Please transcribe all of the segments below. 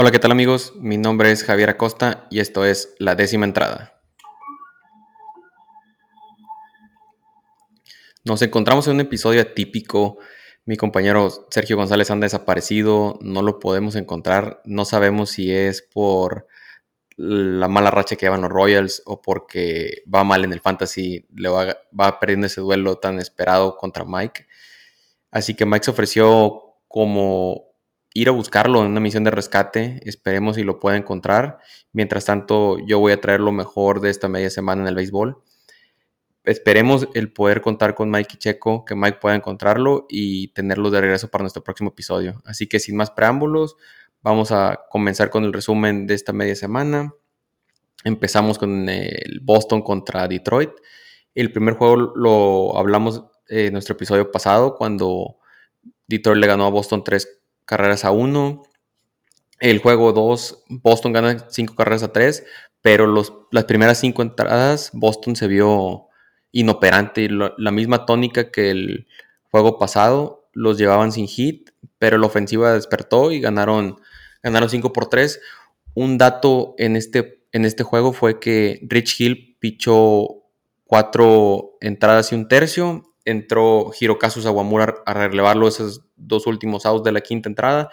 Hola, ¿qué tal amigos? Mi nombre es Javier Acosta y esto es La décima entrada. Nos encontramos en un episodio atípico. Mi compañero Sergio González anda desaparecido, no lo podemos encontrar, no sabemos si es por la mala racha que llevan los Royals o porque va mal en el fantasy, le va, va perdiendo ese duelo tan esperado contra Mike. Así que Mike se ofreció como ir a buscarlo en una misión de rescate. Esperemos si lo pueda encontrar. Mientras tanto, yo voy a traer lo mejor de esta media semana en el béisbol. Esperemos el poder contar con Mike y Checo, que Mike pueda encontrarlo y tenerlo de regreso para nuestro próximo episodio. Así que sin más preámbulos, vamos a comenzar con el resumen de esta media semana. Empezamos con el Boston contra Detroit. El primer juego lo hablamos en nuestro episodio pasado cuando Detroit le ganó a Boston 3 carreras a 1. El juego 2, Boston gana 5 carreras a 3, pero los, las primeras 5 entradas, Boston se vio inoperante. La misma tónica que el juego pasado, los llevaban sin hit, pero la ofensiva despertó y ganaron, ganaron 5 por 3. Un dato en este, en este juego fue que Rich Hill pichó 4 entradas y un tercio. Entró Hirokazu Sawamura a relevarlo esos dos últimos outs de la quinta entrada.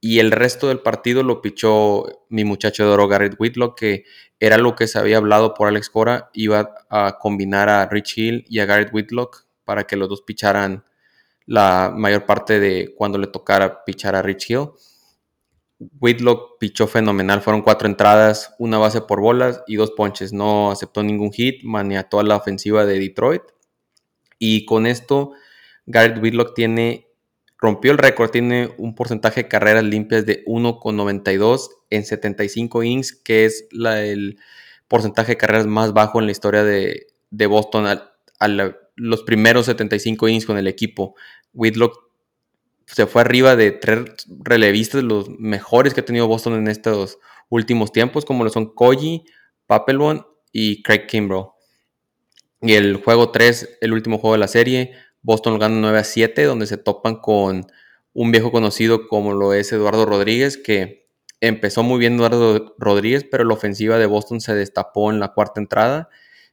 Y el resto del partido lo pichó mi muchacho de oro Garrett Whitlock, que era lo que se había hablado por Alex Cora. Iba a combinar a Rich Hill y a Garrett Whitlock para que los dos picharan la mayor parte de cuando le tocara pichar a Rich Hill. Whitlock pichó fenomenal, fueron cuatro entradas, una base por bolas y dos ponches. No aceptó ningún hit, maniató a la ofensiva de Detroit. Y con esto, Garrett Whitlock tiene rompió el récord, tiene un porcentaje de carreras limpias de 1,92 en 75 innings, que es el porcentaje de carreras más bajo en la historia de, Boston a, los primeros 75 innings con el equipo. Whitlock se fue arriba de tres relevistas, los mejores que ha tenido Boston en estos últimos tiempos, como lo son Koji, Papelbon y Craig Kimbrough. Y el juego 3, el último juego de la serie, Boston lo gana 9 a 7, donde se topan con un viejo conocido como lo es Eduardo Rodríguez, que empezó muy bien Eduardo Rodríguez, pero la ofensiva de Boston se destapó en la cuarta entrada.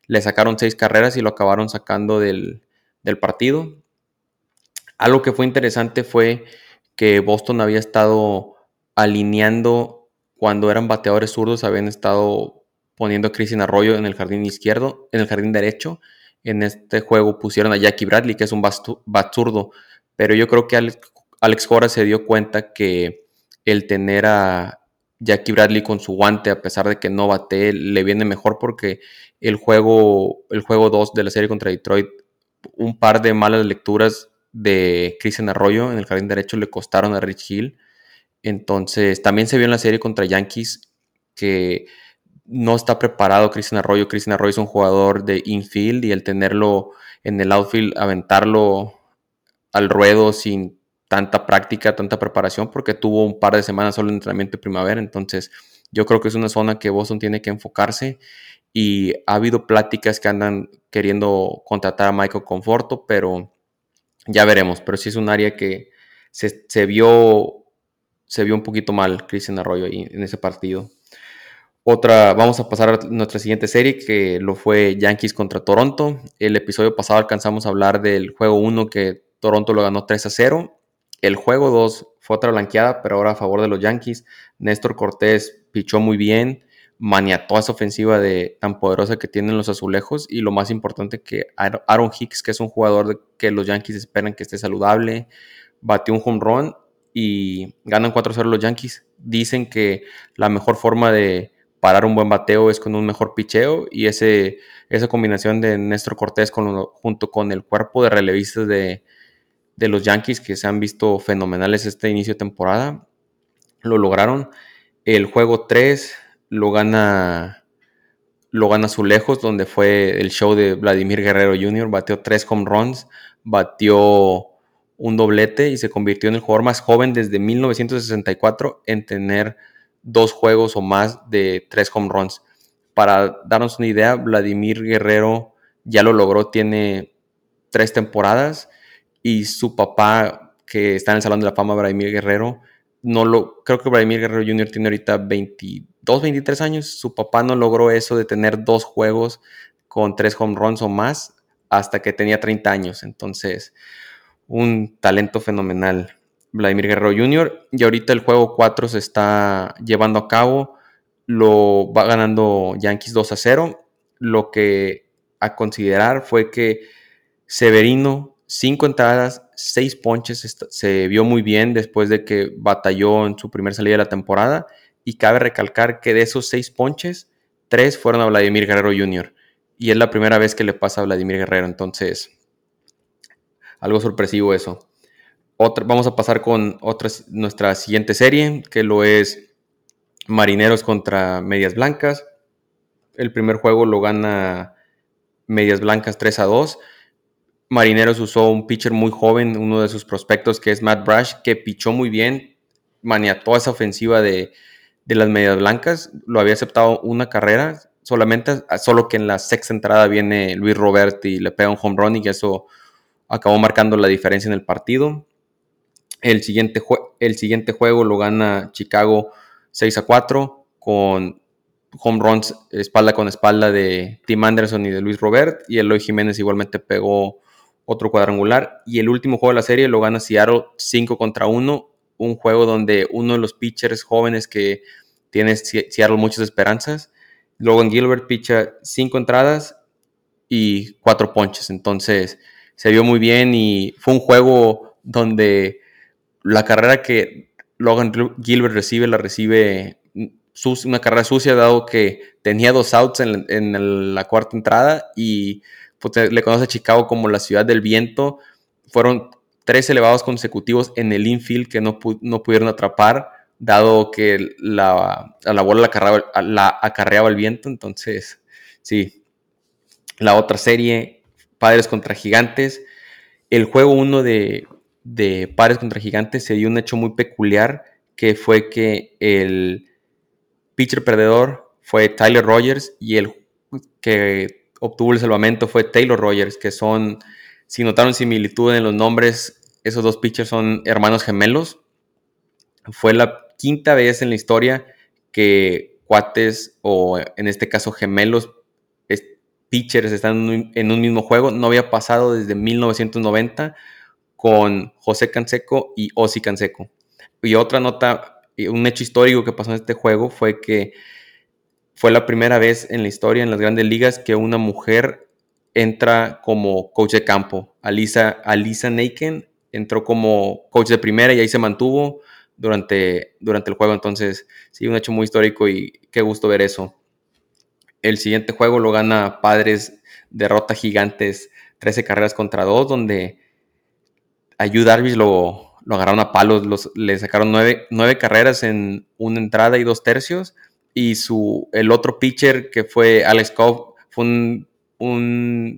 Le sacaron seis carreras y lo acabaron sacando del, del partido. Algo que fue interesante fue que Boston había estado alineando cuando eran bateadores zurdos, habían estado poniendo a Cristian Arroyo en el jardín izquierdo, en el jardín derecho, en este juego pusieron a Jackie Bradley, que es un bat zurdo, pero yo creo que Alex, Cora se dio cuenta que el tener a Jackie Bradley con su guante, a pesar de que no bate, le viene mejor porque el juego, el juego 2 de la serie contra Detroit, un par de malas lecturas de Christian Arroyo en el jardín derecho le costaron a Rich Hill. Entonces, también se vio en la serie contra Yankees que no está preparado Cristian Arroyo. Cristian Arroyo es un jugador de infield y el tenerlo en el outfield, aventarlo al ruedo sin tanta práctica, tanta preparación, porque tuvo un par de semanas solo en entrenamiento de primavera. Entonces, yo creo que es una zona que Boston tiene que enfocarse y ha habido pláticas que andan queriendo contratar a Michael Conforto, pero ya veremos. Pero sí es un área que se, se vio, se vio un poquito mal Cristian Arroyo en ese partido. Otra, vamos a pasar a nuestra siguiente serie, que lo fue Yankees contra Toronto. El episodio pasado alcanzamos a hablar del juego 1 que Toronto lo ganó 3 a 0. El juego 2 fue otra blanqueada, pero ahora a favor de los Yankees. Néstor Cortés pichó muy bien, maniató a esa ofensiva de, tan poderosa que tienen los azulejos. Y lo más importante que Aaron Hicks, que es un jugador que los Yankees esperan que esté saludable, batió un home run y ganan 4-0 los Yankees. Dicen que la mejor forma de parar un buen bateo es con un mejor picheo y ese, esa combinación de Néstor Cortés con, junto con el cuerpo de relevistas de, los Yankees que se han visto fenomenales este inicio de temporada, lo lograron. El juego 3 lo gana lo gana lejos donde fue el show de Vladimir Guerrero Jr., bateó tres home runs, batió un doblete y se convirtió en el jugador más joven desde 1964 en tener dos juegos o más de tres home runs. Para darnos una idea, Vladimir Guerrero ya lo logró, tiene tres temporadas y su papá, que está en el Salón de la Fama, Vladimir Guerrero, no lo, creo que Vladimir Guerrero Jr. tiene ahorita 22, 23 años. Su papá no logró eso de tener dos juegos con tres home runs o más hasta que tenía 30 años. Entonces, un talento fenomenal. Vladimir Guerrero Jr. Y ahorita el juego 4 se está llevando a cabo. Lo va ganando Yankees 2 a 0. Lo que a considerar fue que Severino, 5 entradas, 6 ponches, se vio muy bien después de que batalló en su primera salida de la temporada. Y cabe recalcar que de esos 6 ponches, 3 fueron a Vladimir Guerrero Jr. Y es la primera vez que le pasa a Vladimir Guerrero. Entonces, algo sorpresivo eso vamos a pasar con otra, nuestra siguiente serie, que lo es Marineros contra Medias Blancas. El primer juego lo gana Medias Blancas 3 a 2. Marineros usó un pitcher muy joven, uno de sus prospectos, que es Matt Brash, que pichó muy bien, maniató esa ofensiva de, las Medias Blancas. Lo había aceptado una carrera, solamente, solo que en la sexta entrada viene Luis Robert y le pega un home run y eso acabó marcando la diferencia en el partido. El siguiente, el siguiente juego lo gana Chicago 6 a 4 con home runs espalda con espalda de Tim Anderson y de Luis Robert. Y Eloy Jiménez igualmente pegó otro cuadrangular. Y el último juego de la serie lo gana Seattle 5 contra 1. Un juego donde uno de los pitchers jóvenes que tiene Seattle muchas esperanzas. Logan Gilbert picha 5 entradas y 4 ponches. Entonces se vio muy bien y fue un juego donde la carrera que Logan Gilbert recibe, la recibe una carrera sucia, dado que tenía dos outs en, la cuarta entrada y pues, le conoce a Chicago como la ciudad del viento. Fueron tres elevados consecutivos en el infield que no, no pudieron atrapar, dado que la, la bola la acarreaba, la acarreaba el viento. Entonces, sí. La otra serie, Padres contra Gigantes. El juego uno de de pares contra gigantes se dio un hecho muy peculiar que fue que el pitcher perdedor fue Tyler Rogers y el que obtuvo el salvamento fue Taylor Rogers, que son, si notaron similitud en los nombres, esos dos pitchers son hermanos gemelos. Fue la quinta vez en la historia que cuates o en este caso gemelos pitchers están en un mismo juego. No había pasado desde 1990 con José Canseco y Ozzy Canseco. Y otra nota, un hecho histórico que pasó en este juego fue que fue la primera vez en la historia en las grandes ligas que una mujer entra como coach de campo. Alisa, Alisa Naken entró como coach de primera y ahí se mantuvo durante, durante el juego. Entonces, sí, un hecho muy histórico y qué gusto ver eso. El siguiente juego lo gana Padres, derrota Gigantes, 13 carreras contra 2, donde a Yu Darvish lo, lo agarraron a palos, le sacaron nueve, carreras en una entrada y dos tercios. Y su, el otro pitcher que fue Alex Cobb fue un,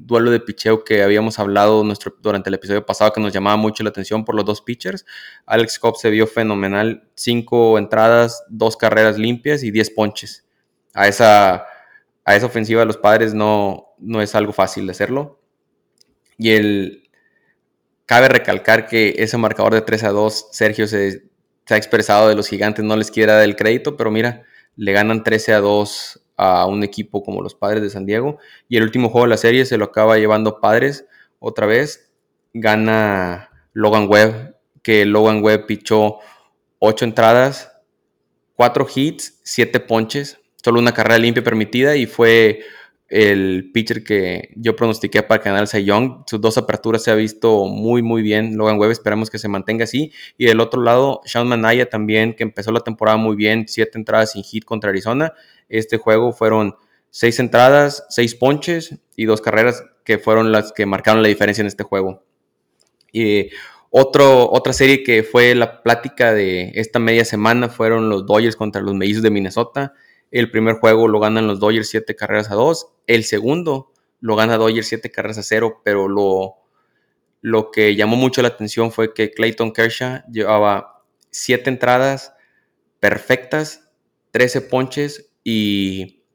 duelo de picheo que habíamos hablado nuestro, durante el episodio pasado que nos llamaba mucho la atención por los dos pitchers. Alex Cobb se vio fenomenal, cinco entradas, dos carreras limpias y diez ponches. A esa, a esa ofensiva de los padres no, no es algo fácil de hacerlo. Y el, Cabe recalcar que ese marcador de 3 a 2, Sergio se, ha expresado de los gigantes, no les quiere dar el crédito, pero mira, le ganan 13 a 2 a un equipo como los Padres de San Diego. Y el último juego de la serie se lo acaba llevando Padres otra vez. Gana Logan Webb, que Logan Webb pichó 8 entradas, 4 hits, 7 ponches, solo una carrera limpia permitida y fue el pitcher que yo pronostiqué para ganar el Young. Sus dos aperturas se ha visto muy, muy bien. Logan Webb esperamos que se mantenga así. Y del otro lado, Sean Manaya también, que empezó la temporada muy bien, siete entradas sin hit contra Arizona. Este juego fueron seis entradas, seis ponches y dos carreras que fueron las que marcaron la diferencia en este juego. Y otro, otra serie que fue la plática de esta media semana fueron los Dodgers contra los Mellizos de Minnesota. El primer juego lo ganan los Dodgers 7 carreras a 2. El segundo lo gana Dodgers 7 carreras a 0, pero lo, lo que llamó mucho la atención fue que Clayton Kershaw llevaba 7 entradas perfectas, 13 ponches y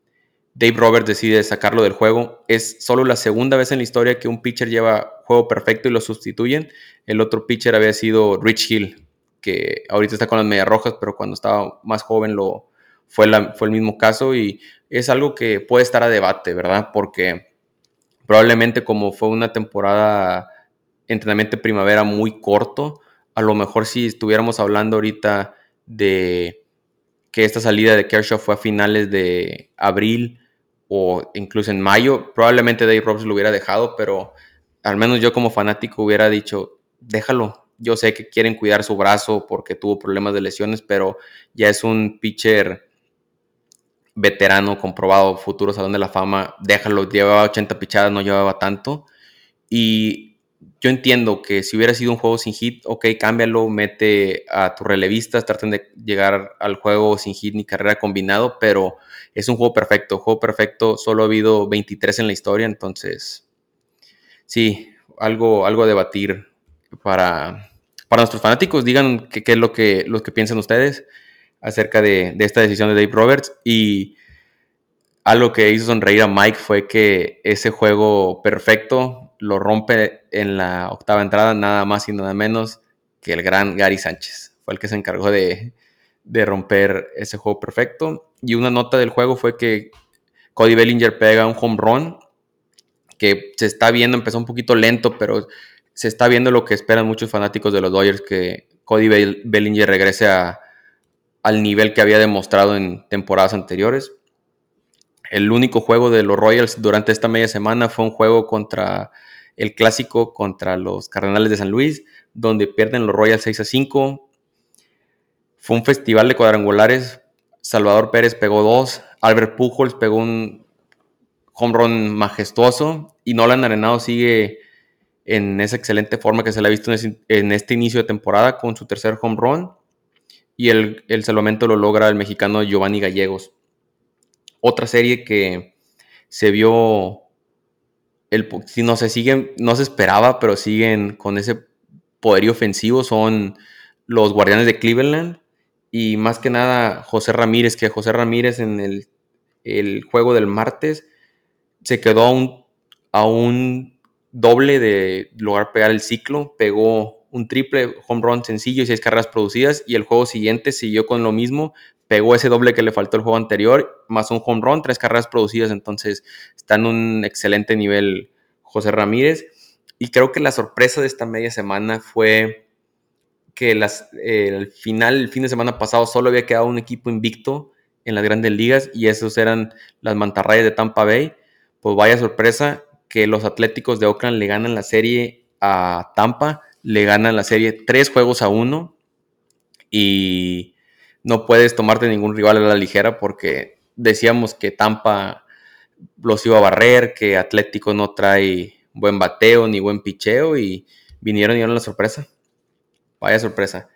Dave Roberts decide sacarlo del juego. Es solo la segunda vez en la historia que un pitcher lleva juego perfecto y lo sustituyen. El otro pitcher había sido Rich Hill, que ahorita está con las medias rojas, pero cuando estaba más joven lo, fue, la, fue el mismo caso y es algo que puede estar a debate, ¿verdad? Porque probablemente como fue una temporada entrenamiento primavera muy corto, a lo mejor si estuviéramos hablando ahorita de que esta salida de Kershaw fue a finales de abril o incluso en mayo, probablemente Dave Roberts lo hubiera dejado, pero al menos yo como fanático hubiera dicho, déjalo. Yo sé que quieren cuidar su brazo porque tuvo problemas de lesiones, pero ya es un pitcher veterano, comprobado, futuro Salón de la Fama, déjalo, llevaba 80 pichadas, no llevaba tanto. Y yo entiendo que si hubiera sido un juego sin hit, ok, cámbialo, mete a tus relevistas, traten de llegar al juego sin hit ni carrera combinado, pero es un juego perfecto, juego perfecto, solo ha habido 23 en la historia, entonces sí, algo, algo a debatir para, para nuestros fanáticos, digan qué, es lo que, lo que piensan ustedes acerca de, esta decisión de Dave Roberts. Y algo que hizo sonreír a Mike fue que ese juego perfecto lo rompe en la octava entrada, nada más y nada menos que el gran Gary Sánchez. Fue el que se encargó de, de romper ese juego perfecto. Y una nota del juego fue que Cody Bellinger pega un home run que se está viendo, empezó un poquito lento, pero se está viendo lo que esperan muchos fanáticos de los Dodgers, que Cody Bellinger regrese a, al nivel que había demostrado en temporadas anteriores. El único juego de los Royals durante esta media semana fue un juego contra el clásico contra los Cardenales de San Luis, donde pierden los Royals 6 a 5. Fue un festival de cuadrangulares. Salvador Pérez pegó dos, Albert Pujols pegó un home run majestuoso y Nolan Arenado sigue en esa excelente forma que se le ha visto en este inicio de temporada con su tercer home run y el, el salvamento lo logra el mexicano Giovanni Gallegos. Otra serie que se vio, si no se siguen, no se esperaba, pero siguen con ese poderío ofensivo, son los Guardianes de Cleveland y más que nada José Ramírez, que José Ramírez en el, el juego del martes se quedó a un, a un doble de lograr pegar el ciclo, pegó un triple home run sencillo y seis carreras producidas y el juego siguiente siguió con lo mismo, pegó ese doble que le faltó el juego anterior, más un home run, tres carreras producidas, entonces está en un excelente nivel José Ramírez. Y creo que la sorpresa de esta media semana fue que las, el final, el fin de semana pasado solo había quedado un equipo invicto en las grandes ligas y esos eran las mantarrayas de Tampa Bay, pues vaya sorpresa que los Atléticos de Oakland le ganan la serie a Tampa le ganan la serie tres juegos a uno y no puedes tomarte ningún rival a la ligera porque decíamos que Tampa los iba a barrer, que Atlético no trae buen bateo ni buen picheo y vinieron y dieron la sorpresa. Vaya sorpresa.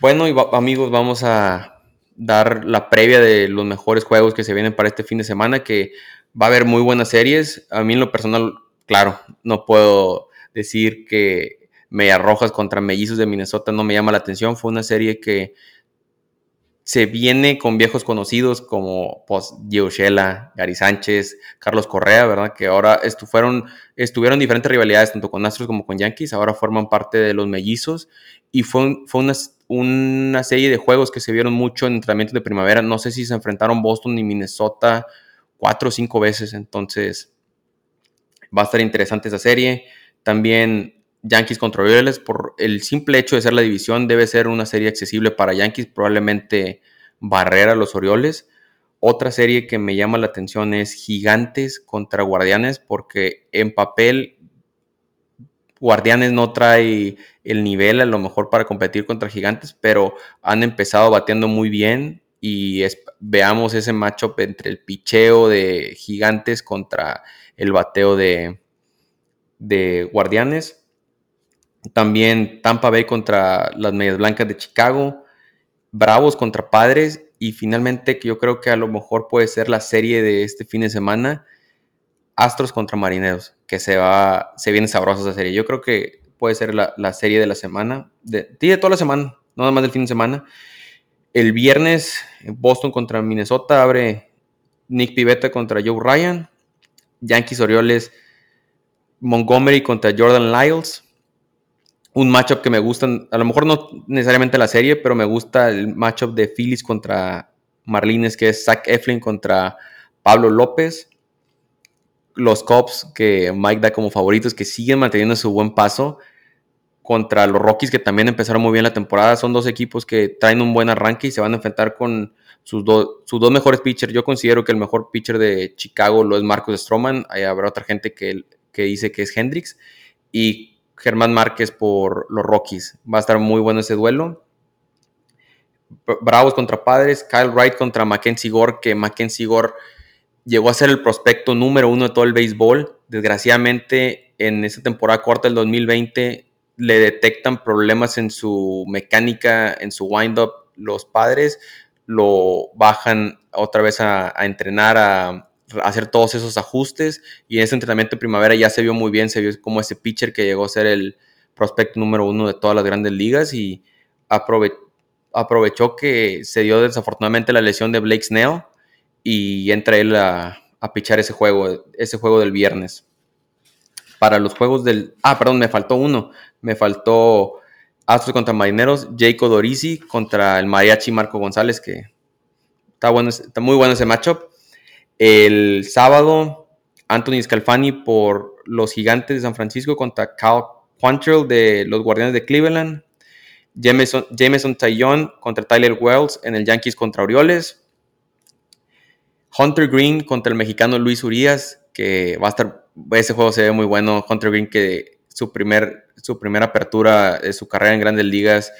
Bueno, y amigos, vamos a dar la previa de los mejores juegos que se vienen para este fin de semana, que va a haber muy buenas series. A mí en lo personal, claro, no puedo decir que Medias Rojas contra Mellizos de Minnesota no me llama la atención. Fue una serie que se viene con viejos conocidos como pues, Gio Shela, Gary Sánchez, Carlos Correa, ¿verdad? Que ahora estuvieron, estuvieron diferentes rivalidades, tanto con Astros como con Yankees, ahora forman parte de los mellizos. Y fue, fue una, una serie de juegos que se vieron mucho en entrenamientos de primavera. No sé si se enfrentaron Boston y Minnesota cuatro o cinco veces, entonces va a estar interesante esa serie. También Yankees contra Orioles, por el simple hecho de ser la división, debe ser una serie accesible para Yankees, probablemente barrer a los Orioles. Otra serie que me llama la atención es Gigantes contra Guardianes, porque en papel Guardianes no trae el nivel a lo mejor para competir contra Gigantes, pero han empezado bateando muy bien y veamos ese matchup entre el picheo de Gigantes contra el bateo de Guardianes también Tampa Bay contra las Medias Blancas de Chicago. Bravos contra Padres. Y finalmente, que yo creo que a lo mejor puede ser la serie de este fin de semana. Astros contra Marineros. Que se va. Se viene sabrosa esa serie. Yo creo que puede ser la, serie de la semana. De, de toda la semana. No nada más del fin de semana. El viernes, Boston contra Minnesota. Abre Nick Pivetta contra Joe Ryan. Yankees Orioles. Montgomery contra Jordan Lyles un matchup que me gusta, a lo mejor no necesariamente la serie, pero me gusta el matchup de Phillies contra Marlines, que es Zach Eflin contra Pablo López. Los Cubs, que Mike da como favoritos, que siguen manteniendo su buen paso contra los Rockies, que también empezaron muy bien la temporada. Son dos equipos que traen un buen arranque y se van a enfrentar con sus, sus dos mejores pitchers. Yo considero que el mejor pitcher de Chicago lo es Marcos Stroman. Ahí habrá otra gente que, que dice que es Hendrix. Y Germán Márquez por los Rockies. Va a estar muy bueno ese duelo. Bravos contra Padres, Kyle Wright contra Mackenzie Gore, que Mackenzie Gore llegó a ser el prospecto número uno de todo el béisbol. Desgraciadamente, en esa temporada corta del 2020 le detectan problemas en su mecánica, en su wind-up los padres, lo bajan otra vez a, entrenar, a, hacer todos esos ajustes y en ese entrenamiento de primavera ya se vio muy bien, se vio como ese pitcher que llegó a ser el prospecto número uno de todas las grandes ligas y aprovechó que se dio desafortunadamente la lesión de Blake Snell y entra él a, a pichar ese juego, ese juego del viernes. Para los juegos del... Ah, perdón, me faltó uno me faltó Astros contra Marineros, Jacob Dorisi contra el Mariachi Marco González, que está, bueno, está muy bueno ese matchup. El sábado, Anthony Scalfani por los Gigantes de San Francisco contra Cal Quantrill de los Guardianes de Cleveland. Jameson, Jameson Taillon contra Tyler Wells en el Yankees contra Orioles. Hunter Green contra el mexicano Luis Urias, que va a estar, ese juego se ve muy bueno. Hunter Green que su primer su primera apertura de su carrera en grandes ligas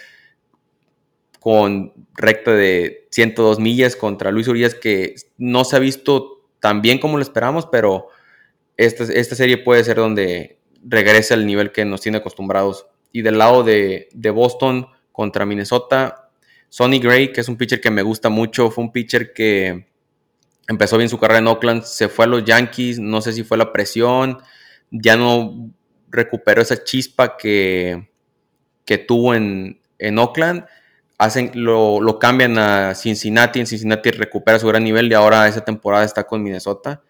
con recta de 102 millas contra Luis Urias, que no se ha visto tan bien como lo esperamos, pero esta, esta serie puede ser donde regrese al nivel que nos tiene acostumbrados. Y del lado de, de Boston contra Minnesota, Sonny Gray, que es un pitcher que me gusta mucho, fue un pitcher que empezó bien su carrera en Oakland, se fue a los Yankees, no sé si fue la presión, ya no recuperó esa chispa que, que tuvo en, en Oakland. Hacen, lo, lo, cambian a Cincinnati, en Cincinnati recupera su gran nivel y ahora esa temporada está con Minnesota.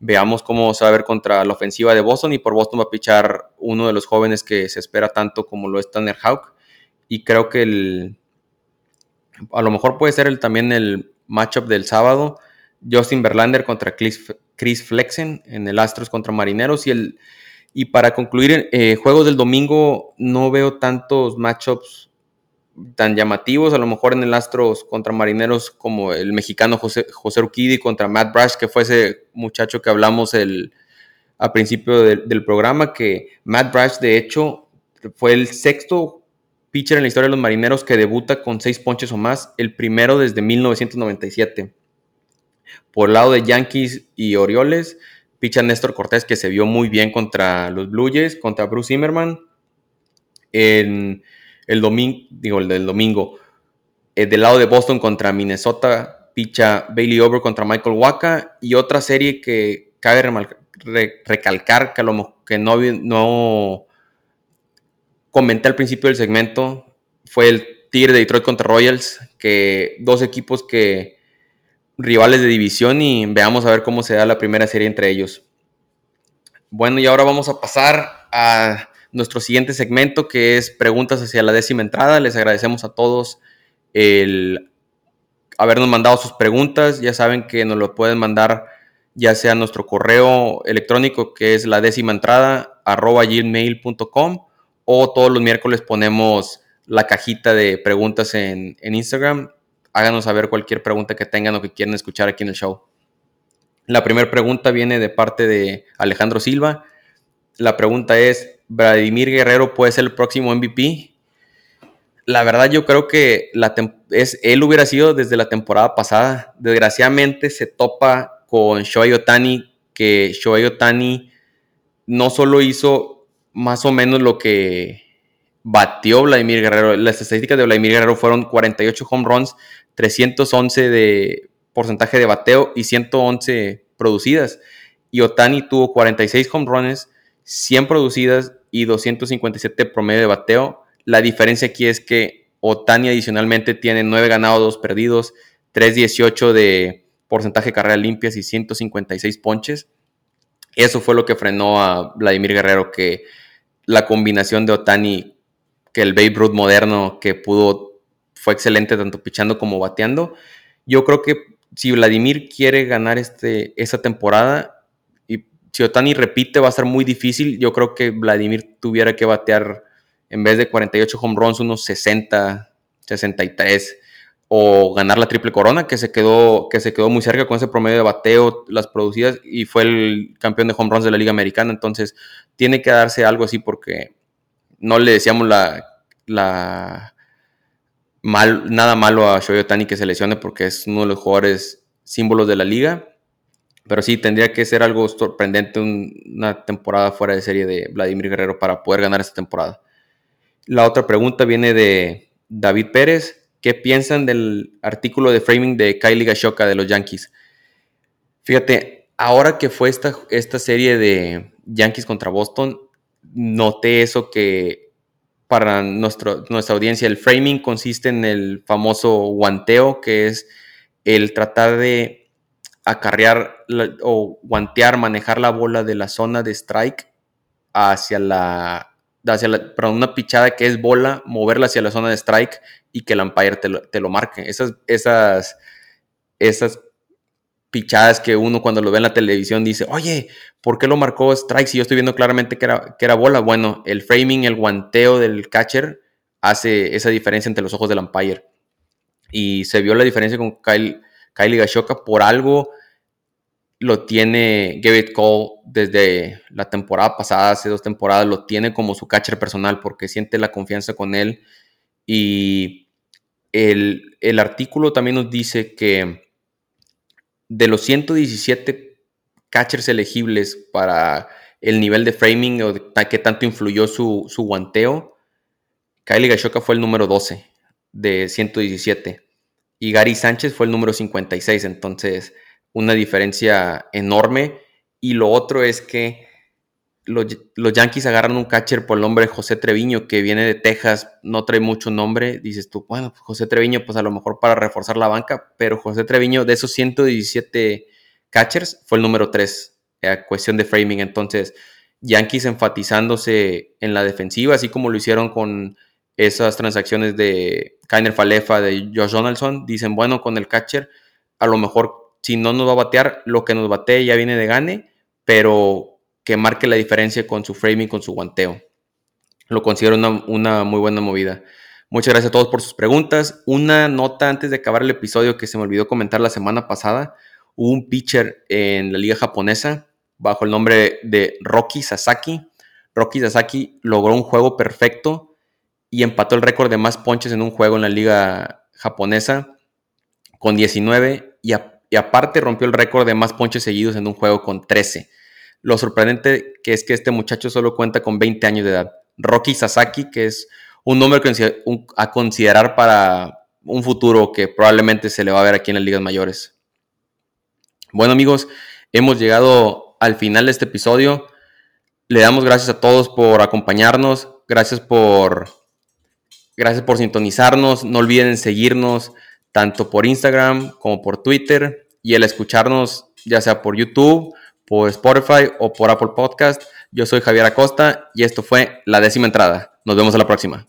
Veamos cómo se va a ver contra la ofensiva de Boston y por Boston va a pichar uno de los jóvenes que se espera tanto como lo es Tanner Hawk. Y creo que el, a lo mejor puede ser el, también el matchup del sábado. Justin Verlander contra Chris, Chris Flexen en el Astros contra Marineros y el, y para concluir, eh, juegos del domingo no veo tantos matchups tan llamativos, a lo mejor en el Astros contra Marineros como el mexicano José, José contra Matt Brash, que fue ese muchacho que hablamos el, a principio del programa, que Matt Brash de hecho fue el sexto pitcher en la historia de los Marineros que debuta con seis ponches o más, el primero desde 1997. Por el lado de Yankees y Orioles, Picha Néstor Cortés, que se vio muy bien contra los Blue Jays, contra Bruce Zimmerman. En el domingo, digo, el del domingo, eh, del lado de Boston contra Minnesota, picha Bailey Over contra Michael Waka. Y otra serie que cabe recalcar que, lo, que no, no comenté al principio del segmento fue el Tigre de Detroit contra Royals, que dos equipos que rivales de división y veamos a ver cómo se da la primera serie entre ellos. Bueno, y ahora vamos a pasar a nuestro siguiente segmento que es preguntas hacia la décima entrada. Les agradecemos a todos el habernos mandado sus preguntas. Ya saben que nos lo pueden mandar ya sea nuestro correo electrónico que es la décima entrada arroba gmail.com o todos los miércoles ponemos la cajita de preguntas en, en Instagram háganos saber cualquier pregunta que tengan o que quieran escuchar aquí en el show. La primera pregunta viene de parte de Alejandro Silva. La pregunta es, ¿Vladimir Guerrero puede ser el próximo MVP? La verdad yo creo que es, él hubiera sido desde la temporada pasada. Desgraciadamente se topa con Shohei Otani, que Shohei Otani no solo hizo más o menos lo que batió Vladimir Guerrero. Las estadísticas de Vladimir Guerrero fueron 48 home runs, 311 de porcentaje de bateo y 111 producidas. Y Otani tuvo 46 home runs, 100 producidas y 257 promedio de bateo. La diferencia aquí es que Otani adicionalmente tiene 9 ganados, 2 perdidos, 318 de porcentaje de carreras limpias y 156 ponches. Eso fue lo que frenó a Vladimir Guerrero, que la combinación de Otani que el Babe Ruth moderno que pudo, fue excelente tanto pichando como bateando. Yo creo que si Vladimir quiere ganar este, esa temporada si Otani repite va a ser muy difícil, yo creo que Vladimir tuviera que batear en vez de 48 home runs unos 60, 63 o ganar la triple corona, que se quedó, que se quedó muy cerca con ese promedio de bateo, las producidas, y fue el campeón de home runs de la Liga Americana. Entonces, tiene que darse algo así porque no le decíamos la, la mal, nada malo a Shohei Otani que se lesione porque es uno de los jugadores símbolos de la liga. Pero sí, tendría que ser algo sorprendente una temporada fuera de serie de Vladimir Guerrero para poder ganar esta temporada. La otra pregunta viene de David Pérez ¿Qué piensan del artículo de framing de Kylie Gashoka de los Yankees? Fíjate, ahora que fue esta, esta serie de Yankees contra Boston, noté eso que para nuestro, nuestra audiencia el framing consiste en el famoso guanteo, que es el tratar de acarrear o guantear, manejar la bola de la zona de strike hacia la hacia la, una pichada que es bola, moverla hacia la zona de strike y que el umpire te lo, te lo marque. Esas, esas, esas pichadas que uno cuando lo ve en la televisión dice, oye, ¿por qué lo marcó strike si yo estoy viendo claramente que era, que era bola? Bueno, el framing, el guanteo del catcher hace esa diferencia entre los ojos del umpire. Y se vio la diferencia con Kyle, Kylie Gashoka por algo lo tiene Garrett Cole desde la temporada pasada, hace dos temporadas, lo tiene como su catcher personal porque siente la confianza con él. Y el, artículo también nos dice que de los 117 catchers elegibles para el nivel de framing o de qué tanto influyó su, su guanteo, Kylie Gashoka fue el número 12 de 117 y Gary Sánchez fue el número 56. Entonces, una diferencia enorme. Y lo otro es que los, Yankees agarran un catcher por el nombre de José Treviño, que viene de Texas, no trae mucho nombre. Dices tú, bueno, pues José Treviño, pues a lo mejor para reforzar la banca, pero José Treviño, de esos 117 catchers, fue el número 3, a cuestión de framing. Entonces, Yankees enfatizándose en la defensiva, así como lo hicieron con esas transacciones de Kainer Falefa, de Josh Donaldson, dicen, bueno, con el catcher, a lo mejor si no nos va a batear, lo que nos batee ya viene de gane, pero que marque la diferencia con su framing, con su guanteo. Lo considero una, muy buena movida. Muchas gracias a todos por sus preguntas. Una nota antes de acabar el episodio que se me olvidó comentar la semana pasada. Hubo un pitcher en la liga japonesa bajo el nombre de Rocky Sasaki. Rocky Sasaki logró un juego perfecto y empató el récord de más ponches en un juego en la liga japonesa con 19 y a y aparte rompió el récord de más ponches seguidos en un juego con 13. Lo sorprendente que es que este muchacho solo cuenta con 20 años de edad. Rocky Sasaki, que es un nombre a considerar para un futuro que probablemente se le va a ver aquí en las ligas mayores. Bueno amigos, hemos llegado al final de este episodio. Le damos gracias a todos por acompañarnos. Gracias por gracias por sintonizarnos. No olviden seguirnos tanto por Instagram como por Twitter y el escucharnos ya sea por YouTube, por Spotify o por Apple Podcast. Yo soy Javier Acosta y esto fue la décima entrada. Nos vemos a la próxima.